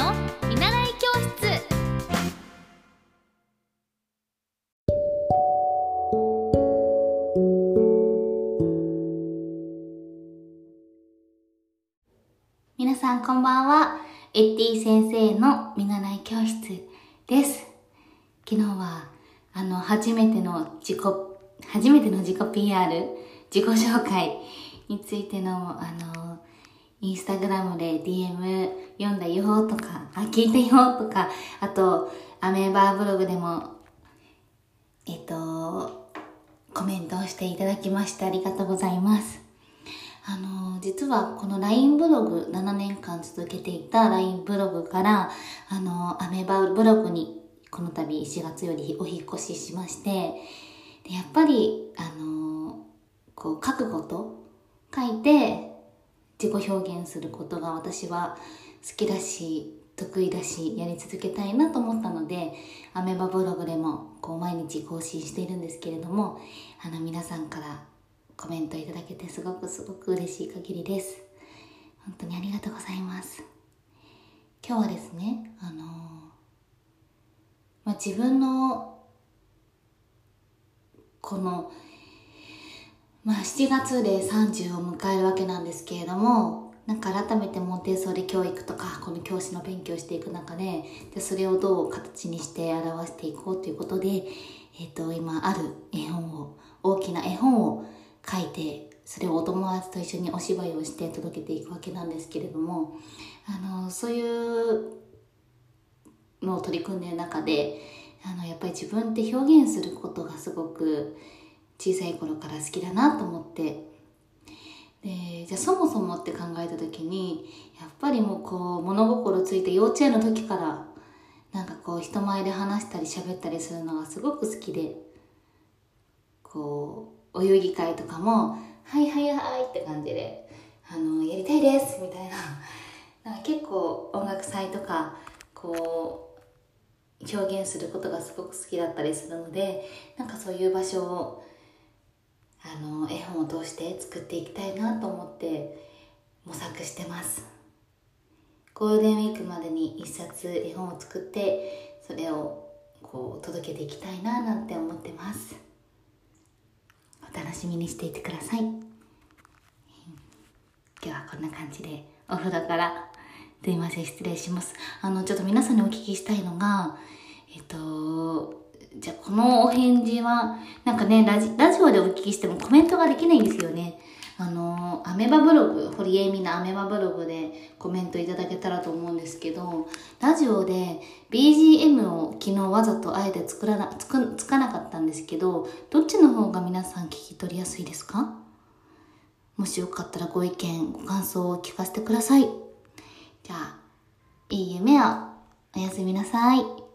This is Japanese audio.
の見習い教室皆さんこんばんは。エッティ先生の見習い教室です。昨日は、あの、初めての自己、初めての自己 PR、自己紹介についての、あの、インスタグラムで DM 読んだよとか、あ、聞いたよとか、あと、アメーバーブログでも、えっと、コメントをしていただきましてありがとうございます。あの、実はこの LINE ブログ、7年間続けていた LINE ブログから、あの、アメーバーブログにこの度4月よりお引越ししまして、でやっぱり、あの、こう、書くこと、書いて自己表現することが私は好きだし、得意だし、やり続けたいなと思ったので、アメバブログでもこう毎日更新しているんですけれども、あの皆さんからコメントいただけてすごくすごく嬉しい限りです。本当にありがとうございます。今日はですね、あのまあ、自分のこの、まあ、7月で30を迎えるわけなんですけれども、なんか改めてモンテッソーリ教育とか、この教師の勉強していく中で、でそれをどう形にして表していこうということで、えっ、と、今ある絵本を、大きな絵本を書いて、それをお友達と一緒にお芝居をして届けていくわけなんですけれども、あの、そういうのを取り組んでる中で、あの、やっぱり自分って表現することがすごく小さい頃から好きだなと思って、で、じゃあそもそもって考えた時に、やっぱりもうこう、物心ついて幼稚園の時から、なんかこう人前で話したり喋ったりするのがすごく好きで、こう、お遊戯会とかも、はいはいはいって感じで、あの、やりたいですみたいな。なんか結構音楽祭とか、こう、表現することがすごく好きだったりするので、なんかそういう場所を、あの、絵本を通して作っていきたいなと思って模索してます。ゴールデンウィークまでに一冊絵本を作って、それをこう届けていきたいななんて思ってます。お楽しみにしていてください。今日はこんな感じでお風呂からすいません失礼しますあのちょっと皆さんにお聞きしたいのがえっとじゃこのお返事はなんかねラジラジオでお聞きしてもコメントができないんですよねあのアメバブログ堀江美奈アメバブログでコメントいただけたらと思うんですけどラジオで BGM を昨日わざとあえて作らなつくつかなかったんですけどどっちの方が皆さん聞き取りやすいですか？もしよかったらご意見、ご感想を聞かせてください。じゃあ、いい夢をおやすみなさい。